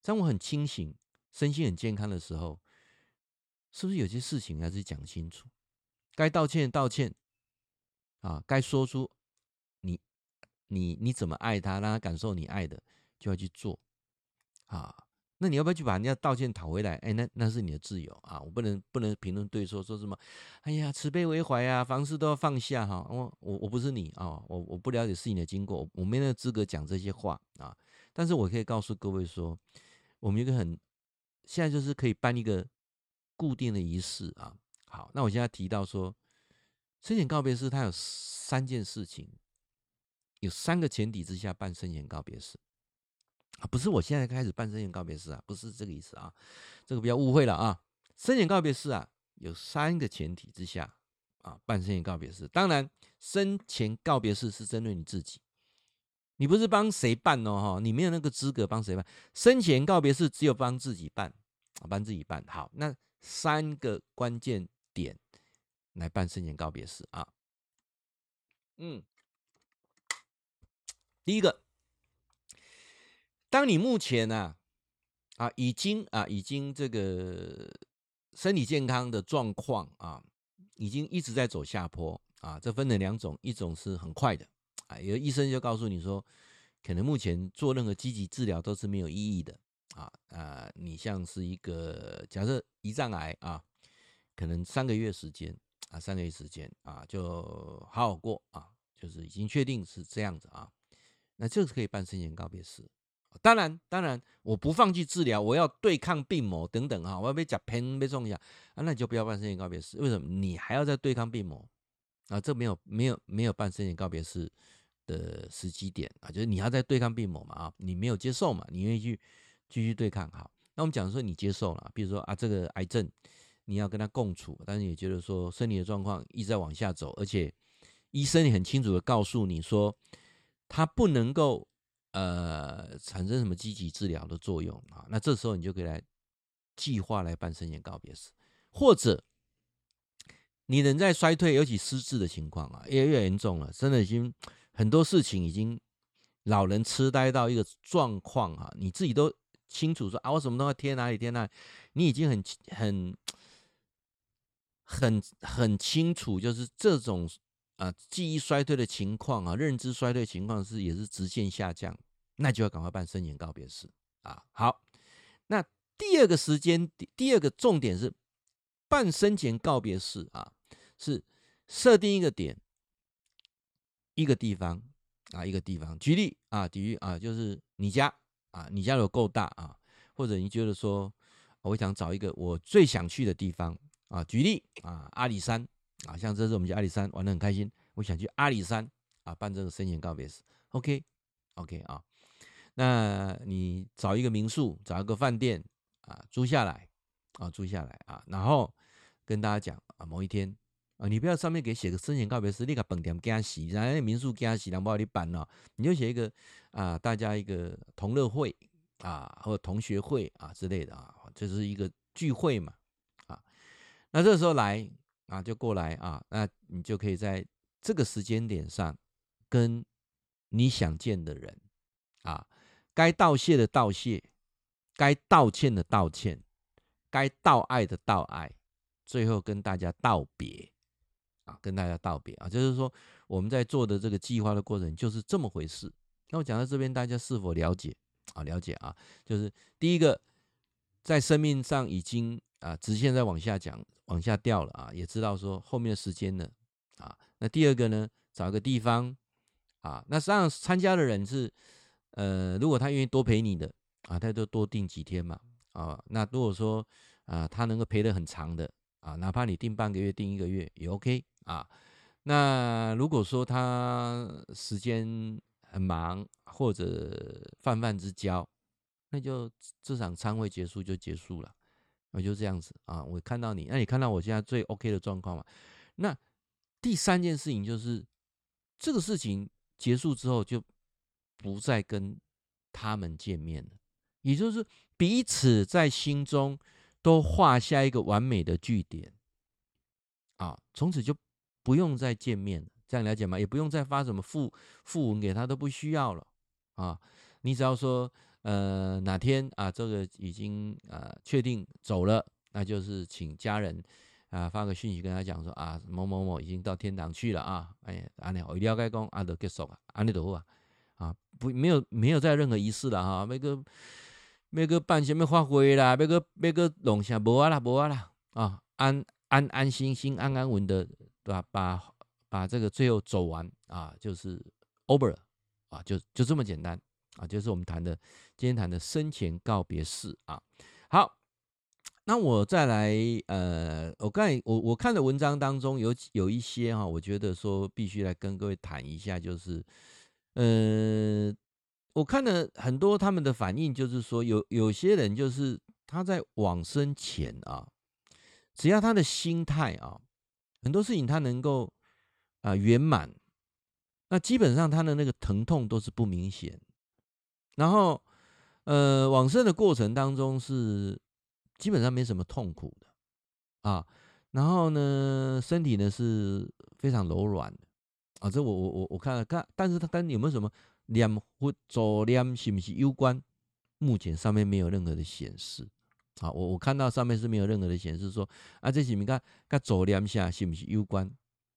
当我很清醒、身心很健康的时候，是不是有些事情还是讲清楚？该道歉道歉，啊，该说出你你你怎么爱他，让他感受你爱的，就要去做，啊，那你要不要去把人家道歉讨回来？哎，那那是你的自由啊，我不能不能评论对错，说什么？哎呀，慈悲为怀啊，凡事都要放下哈。我我我不是你啊，我我不了解事情的经过，我没那个资格讲这些话啊。但是我可以告诉各位说，我们一个很现在就是可以办一个固定的仪式啊。好，那我现在提到说，生前告别式，它有三件事情，有三个前提之下办生前告别式啊，不是我现在开始办生前告别式啊，不是这个意思啊，这个不要误会了啊。生前告别式啊，有三个前提之下啊办生前告别式，当然生前告别式是针对你自己，你不是帮谁办哦哈，你没有那个资格帮谁办，生前告别式只有帮自己办，帮自己办。好，那三个关键。点来办生前告别式啊，嗯，第一个，当你目前啊啊已经啊已经这个身体健康的状况啊，已经一直在走下坡啊，这分成两种，一种是很快的啊，有医生就告诉你说，可能目前做任何积极治疗都是没有意义的啊啊，你像是一个假设胰脏癌啊。可能三个月时间啊，三个月时间啊，就好好过啊，就是已经确定是这样子啊，那就是可以办生前告别式。当然，当然，我不放弃治疗，我要对抗病魔等等啊，我要被甲喷被种下啊，那你就不要办生前告别式。为什么？你还要再对抗病魔啊？这没有没有没有办生前告别式的时机点啊，就是你要在对抗病魔嘛啊，你没有接受嘛，你愿意去继续对抗。好，那我们讲说你接受了，比如说啊，这个癌症。你要跟他共处，但是也觉得说身体的状况一直在往下走，而且医生也很清楚的告诉你说，他不能够呃产生什么积极治疗的作用啊。那这时候你就可以来计划来办生前告别式，或者你人在衰退，尤其失智的情况啊，也越严重了，真的已经很多事情已经老人痴呆到一个状况啊，你自己都清楚说啊，我什么东西贴哪里贴哪里，你已经很很。很很清楚，就是这种啊记忆衰退的情况啊，认知衰退情况是也是直线下降那就要赶快办生前告别式啊。好，那第二个时间，第二个重点是办生前告别式啊，是设定一个点，一个地方啊，一个地方。举例啊，举例啊，就是你家啊，你家有够大啊，或者你觉得说，我想找一个我最想去的地方啊，举例啊，阿里山啊，像这次我们去阿里山玩的很开心，我想去阿里山啊办这个生前告别式。OK, OK, 啊。那你找一个民宿，找一个饭店啊，租下来啊，租下来啊，然后跟大家讲啊，某一天啊，你不要上面给写个生前告别式，你个本店加洗，然后那民宿加洗，然后不好你办哦，你就写一个啊，大家一个同乐会啊，或同学会啊之类的啊，这是一个聚会嘛啊，那这时候来啊，就过来啊，那你就可以在这个时间点上跟你想见的人啊。该道谢的道谢，该道歉的道歉，该道爱的道爱，最后跟大家道别啊，跟大家道别啊，就是说我们在做的这个计划的过程就是这么回事。那我讲到这边，大家是否了解啊？了解啊，就是第一个，在生命上已经啊直线在往下讲，往下掉了啊，也知道说后面的时间呢啊。那第二个呢，找个地方啊，那实际上参加的人是。呃，如果他愿意多陪你的啊，他就多订几天嘛啊。那如果说啊，他能够陪得很长的啊，哪怕你订半个月、订一个月也 OK 啊。那如果说他时间很忙或者泛泛之交，那就这场餐会结束就结束了，我就这样子啊。我看到你，那你看到我现在最 OK 的状况嘛？那第三件事情就是这个事情结束之后就。不再跟他们见面了，也就是彼此在心中都画下一个完美的句点啊，从此就不用再见面了，这样了解吗？也不用再发什么复复文给他，都不需要了啊。你只要说，呃，哪天啊，这个已经啊确定走了，那就是请家人啊发个讯息跟他讲说啊，某某某已经到天堂去了啊。哎呀，安尼我了解讲啊，就结束啊，阿尼就好啊。啊，不，没有，没有再任何仪式了哈，那个，那个办什么发会啦，那个，那个弄啥，无啊啦，无啊啦，啊，安安安心心，安安稳的，对吧？把把这个最后走完啊，就是 over 啊，就就这么简单啊，就是我们谈的今天谈的生前告别式啊。好，那我再来，呃，我刚才我我看的文章当中有有一些哈，我觉得说必须来跟各位谈一下，就是。呃，我看了很多他们的反应，就是说有有些人就是他在往生前啊，只要他的心态啊，很多事情他能够啊圆满，那基本上他的那个疼痛都是不明显，然后呃往生的过程当中是基本上没什么痛苦的啊，然后呢身体呢是非常柔软的。啊，这我我我我看了看，但是他跟有没有什么念佛助念是不是有关？目前上面没有任何的显示。啊，我我看到上面是没有任何的显示说啊，这是你看跟助念下是不是有关？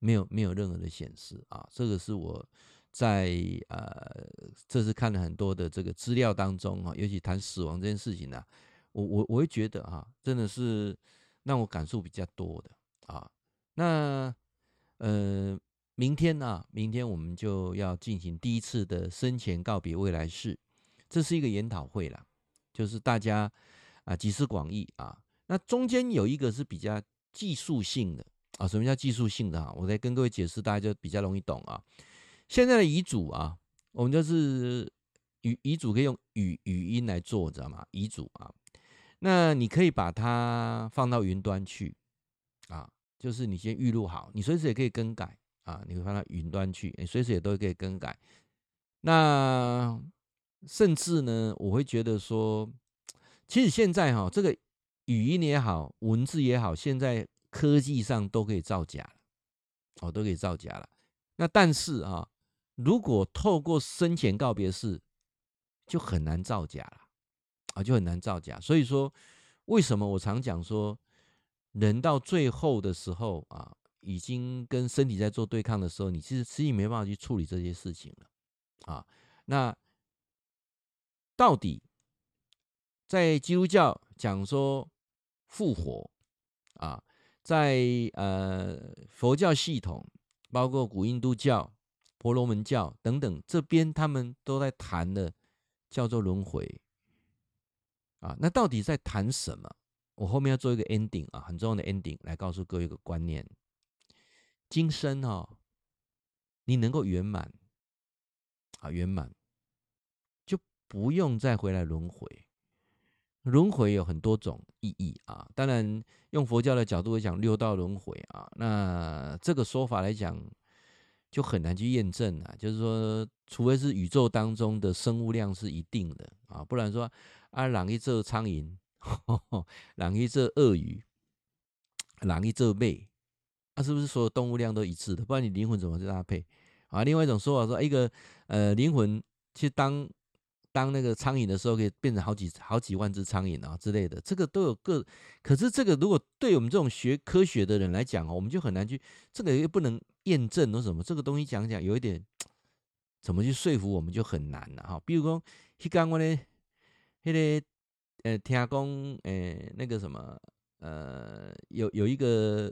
没有没有任何的显示啊，这个是我在呃这次看了很多的这个资料当中啊，尤其谈死亡这件事情呢，啊，我我我会觉得啊，真的是让我感触比较多的啊。那呃。明天、啊？明天我们就要进行第一次的生前告别未来式，这是一个研讨会啦，就是大家啊集思广益啊。那中间有一个是比较技术性的啊，什么叫技术性的啊？我再跟各位解释，大家就比较容易懂啊。现在的遗嘱啊，我们就是遗遗嘱可以用语语音来做，知道吗？遗嘱啊，那你可以把它放到云端去啊，就是你先预录好，你随时也可以更改。啊，你会放到云端去，你随时也都可以更改。那甚至呢，我会觉得说，其实现在哈，这个语音也好，文字也好，现在科技上都可以造假了，哦，都可以造假了。那但是啊，如果透过生前告别式，就很难造假了，啊，就很难造假。所以说，为什么我常讲说，人到最后的时候啊。已经跟身体在做对抗的时候，你其实实际没办法去处理这些事情了啊。那到底在基督教讲说复活啊，在呃佛教系统，包括古印度教、婆罗门教等等这边，他们都在谈的叫做轮回啊。那到底在谈什么？我后面要做一个 ending 啊，很重要的 ending 来告诉各位一个观念：今生哦，你能够圆满啊，圆满就不用再回来轮回。轮回有很多种意义啊，当然用佛教的角度来讲，六道轮回啊，那这个说法来讲就很难去验证啊。就是说，除非是宇宙当中的生物量是一定的啊，不然说啊，人去做苍蝇。[LAUGHS] 人去做鳄鱼，[LAUGHS] 人去做马，那、啊、是不是所有动物量都一致的？不然你灵魂怎么去搭配啊？另外一种说法说，一个呃灵魂去当当那个苍蝇的时候，可以变成好几好几万只苍蝇啊之类的，这个都有个。可是这个如果对我们这种学科学的人来讲哦，我们就很难去，这个又不能验证或什么，这个东西讲讲有一点怎么去说服我们就很难了哈。比如说，去刚我呢，那个。呃，听讲，呃，那个什么，呃，有有一个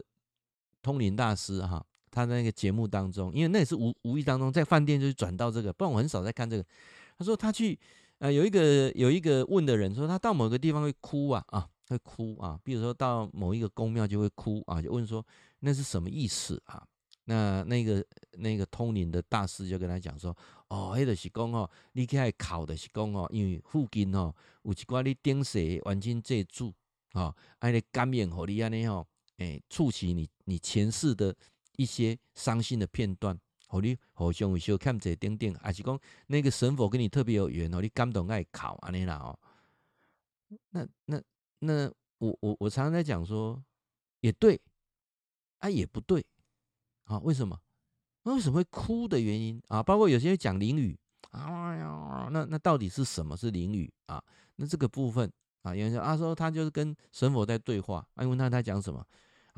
通灵大师哈，他在那个节目当中，因为那也是无无意当中在饭店就转到这个，不然我很少在看这个。他说他去，呃，有一个有一个问的人说他到某个地方会哭啊啊，会哭啊，比如说到某一个宫庙就会哭啊，就问说那是什么意思啊？那那个那个通灵的大师就跟他讲说，哦，迄个是讲哦，你去遐考的是讲哦，因为附近哦有一寡你顶世冤亲债主，哦，安尼感应互你安尼吼，诶，触起你你前世的一些伤心的片段，互你互相有小欠债等等，还是讲那个神佛跟你特别有缘哦，你感动爱考安尼啦哦。那那那我我我常常在讲说，也对，啊也不对。啊，为什么？那为什么会哭的原因啊？包括有些人讲灵语啊，那那到底是什么是灵语啊？那这个部分啊，有人说啊，说他就是跟神佛在对话，啊，问他他讲什么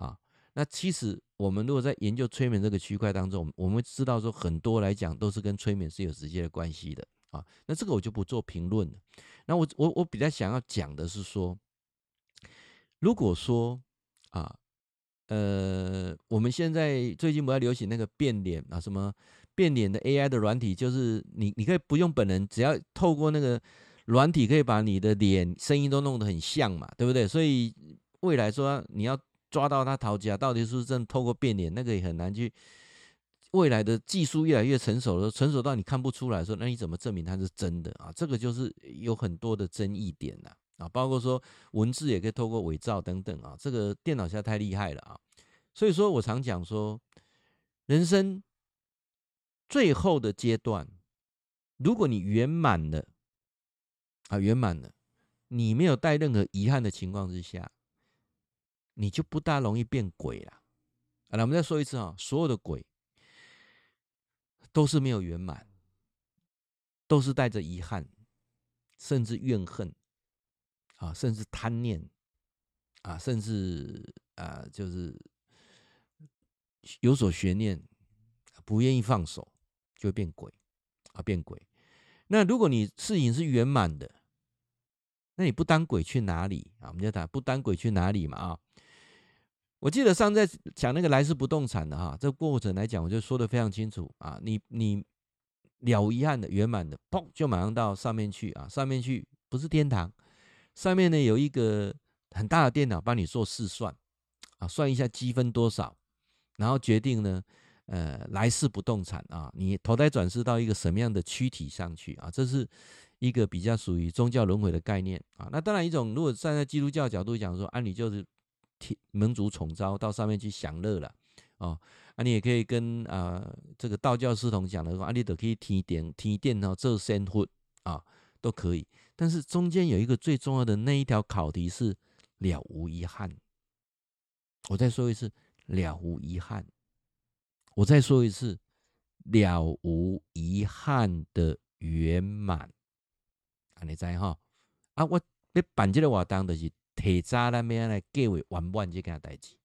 啊？那其实我们如果在研究催眠这个区块当中，我们会知道说很多来讲都是跟催眠是有直接的关系的啊。那这个我就不做评论了。那我我我比较想要讲的是说，如果说啊。呃，我们现在最近不要流行那个变脸啊，什么变脸的 AI 的软体，就是你你可以不用本人，只要透过那个软体，可以把你的脸、声音都弄得很像嘛，对不对？所以未来说你要抓到他逃家，到底是不是真的透过变脸，那个也很难去。未来的技术越来越成熟了，成熟到你看不出来说，那你怎么证明它是真的啊？这个就是有很多的争议点呐。啊，包括说文字也可以透过伪造等等啊，这个电脑现在太厉害了啊，所以说我常讲说，人生最后的阶段，如果你圆满了啊，圆满了，你没有带任何遗憾的情况之下，你就不大容易变鬼了。啊，那我们再说一次啊，所有的鬼都是没有圆满，都是带着遗憾，甚至怨恨。啊，甚至贪念，啊，甚至啊，就是有所悬念，不愿意放手，就会变鬼，啊，变鬼。那如果你事情是圆满的，那你不当鬼去哪里啊？我们就讲不当鬼去哪里嘛啊？我记得上次在讲那个来世不动产的哈，这过程来讲，我就说的非常清楚啊。你你了无遗憾的圆满的，砰，就马上到上面去啊，上面去不是天堂。上面呢有一个很大的电脑帮你做试算，啊，算一下积分多少，然后决定呢，呃，来世不动产啊，你投胎转世到一个什么样的躯体上去啊？这是一个比较属于宗教轮回的概念啊。那当然一种，如果站在基督教角度讲说，啊，你就是天蒙主宠召到上面去享乐了，啊，啊，你也可以跟啊这个道教师同讲的话，啊，你都可以提点提点哦，做仙佛啊，都可以。但是中间有一个最重要的那一条考题是了无遗憾。我再说一次，了无遗憾。我再说一次，了无遗憾的圆满。啊，你知哈？啊，我要办这个活动就是提早咱们来计划圆满这件代志，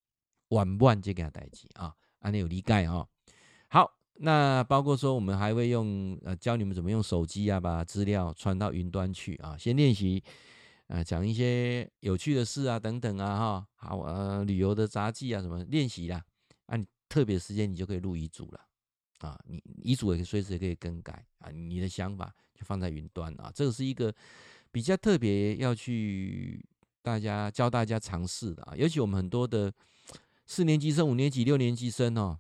圆满这件代志啊，安尼有理解哈？好，那包括说，我们还会用呃教你们怎么用手机啊，把资料传到云端去啊，先练习，呃，讲一些有趣的事啊，等等啊，哈，好呃，旅游的杂记啊，什么练习啦，按、啊、特别时间你就可以录遗嘱了啊，你遗嘱也随时可以更改啊，你的想法就放在云端啊，这个是一个比较特别要去大家教大家尝试的啊，尤其我们很多的四年级生、五年级、六年级生哦。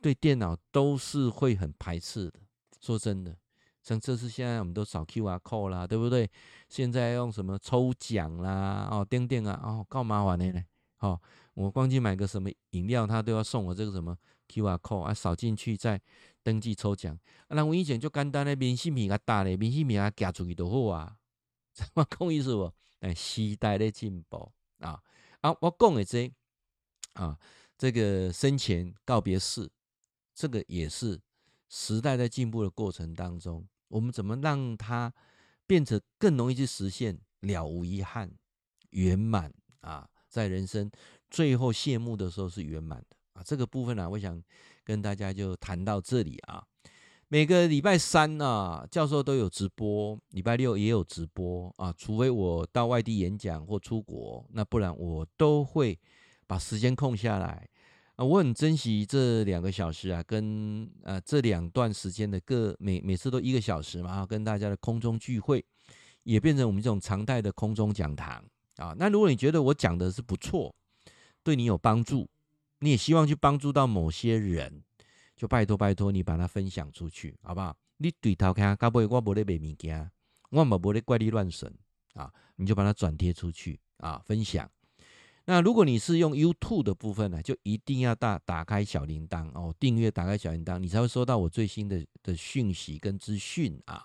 对电脑都是会很排斥的，说真的，像这次现在我们都扫 QR code 啦，对不对？现在用什么抽奖啦，哦，钉钉啊，哦，够麻烦的呢。哦，我光去买个什么饮料，他都要送我这个什么 QR code 啊，扫进去再登记抽奖。那我以前就简单的明信片啊，大的明信片啊，夹出去就好啊。[LAUGHS] 什么讲意思不？时代的进步啊啊！我讲的这啊，这个生前告别式。这个也是时代在进步的过程当中，我们怎么让它变成更容易去实现了无遗憾、圆满啊？在人生最后谢幕的时候是圆满的啊！这个部分呢、我想跟大家就谈到这里啊。每个礼拜三呢、啊，教授都有直播，礼拜六也有直播啊。除非我到外地演讲或出国，那不然我都会把时间空下来。啊，我很珍惜这两个小时啊，跟呃这两段时间的各每每次都一个小时嘛，跟大家的空中聚会，也变成我们这种常态的空中讲堂啊。那如果你觉得我讲的是不错，对你有帮助，你也希望去帮助到某些人，就拜托拜托你把它分享出去，好不好？你对头看，搞不我无咧卖物件，我嘛无咧怪力乱神啊，你就把它转贴出去啊，分享。那如果你是用 YouTube 的部分呢，就一定要打打开小铃铛哦，订阅打开小铃铛，你才会收到我最新的的讯息跟资讯啊。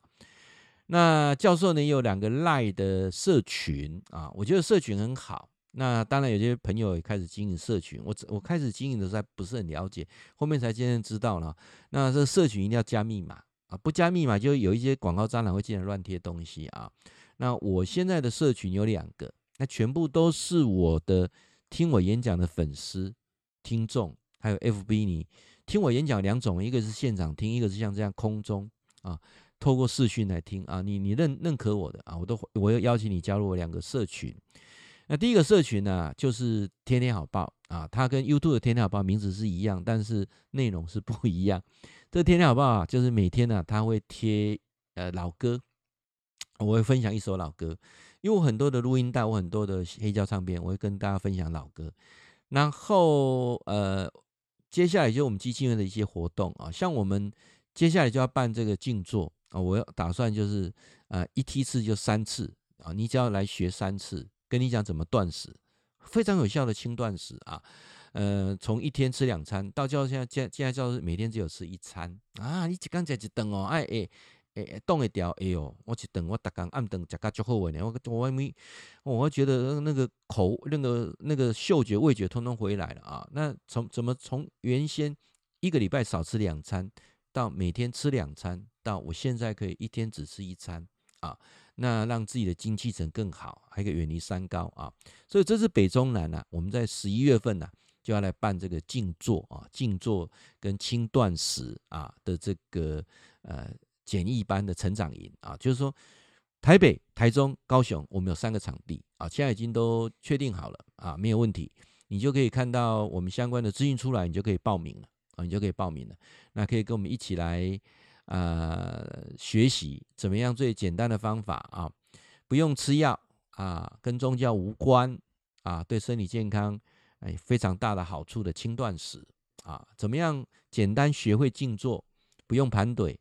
那教授呢，有两个 Lie 的社群啊，我觉得社群很好。那当然有些朋友也开始经营社群，我我开始经营的时候不是很了解，后面才渐渐知道了。那这社群一定要加密码啊，不加密码就有一些广告蟑螂会进来乱贴东西啊。那我现在的社群有两个。那全部都是我的听我演讲的粉丝、听众，还有 FB 你听我演讲两种，一个是现场听，一个是像这样空中啊，透过视讯来听啊。你你认认可我的啊，我都我要邀请你加入我两个社群。那第一个社群呢、就是天天好报啊，它跟 YouTube 的天天好报名字是一样，但是内容是不一样。这天天好报啊，就是每天呢、啊，它会贴呃老歌，我会分享一首老歌。因为我很多的录音带，我很多的黑胶唱片，我会跟大家分享老歌。然后呃，接下来就我们基金会的一些活动啊，像我们接下来就要办这个静坐啊，我要打算就是呃一梯次就三次啊，你只要来学三次，跟你讲怎么断食，非常有效的轻断食啊。呃，从一天吃两餐到叫现在现现在叫每天只有吃一餐啊，你只刚才一顿哦，哎哎。哎，冻会掉哎呦！我去等我大刚暗顿食个就好稳的。我我外面，我觉得那个口、那个那个嗅觉、味觉通通回来了啊。那从怎么从原先一个礼拜少吃两餐，到每天吃两餐，到我现在可以一天只吃一餐啊。那让自己的精气神更好，还可以远离三高啊。所以这是北中南啊，我们在十一月份呢、就要来办这个静坐啊，静坐跟轻断食啊的这个呃。简易班的成长营啊，就是说台北、台中、高雄，我们有三个场地啊，现在已经都确定好了啊，没有问题。你就可以看到我们相关的资讯出来，你就可以报名了啊，你就可以报名了。那可以跟我们一起来啊学习怎么样最简单的方法啊，不用吃药啊，跟宗教无关啊，对身体健康哎非常大的好处的轻断食啊，怎么样简单学会静坐，不用盘腿。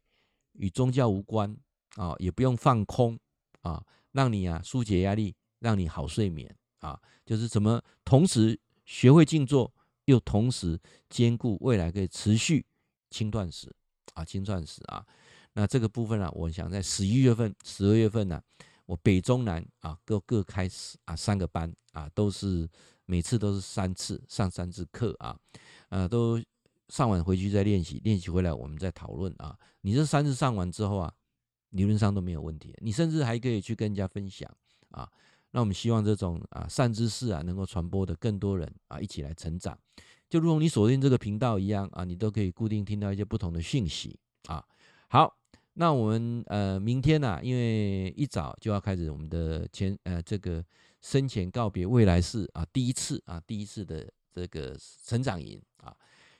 与宗教无关啊，也不用放空啊，让你啊疏解压力，让你好睡眠啊，就是怎么同时学会静坐，又同时兼顾未来可以持续轻断食啊，轻断食啊。那这个部分呢、我想在十一月份、十二月份呢、我北中南啊各各开始啊三个班啊，都是每次都是三次上三次课啊，呃都。上完回去再练习，练习回来我们再讨论啊。你这三次上完之后啊，理论上都没有问题，你甚至还可以去跟人家分享啊。那我们希望这种啊善知识啊能够传播的更多人啊一起来成长。就如同你锁定这个频道一样啊，你都可以固定听到一些不同的讯息啊。好，那我们呃明天呢、啊，因为一早就要开始我们的前呃这个生前告别未来式啊，第一次啊第一次的这个成长营啊，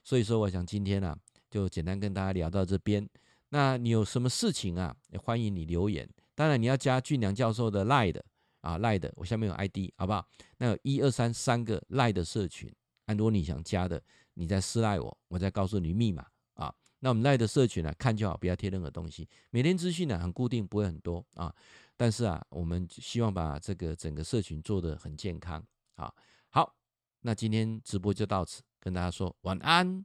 所以说我想今天呢、啊、就简单跟大家聊到这边。那你有什么事情啊，也欢迎你留言。当然你要加俊良教授的 Line 的啊 Line 的，我下面有 ID 好不好？那有一二三三个 Line 的社群。如果你想加的，你再私赖我，我再告诉你密码啊。那我们赖的社群呢，看就好，不要贴任何东西。每天资讯呢很固定，不会很多啊。但是啊，我们希望把这个整个社群做得很健康啊。好，那今天直播就到此，跟大家说晚安。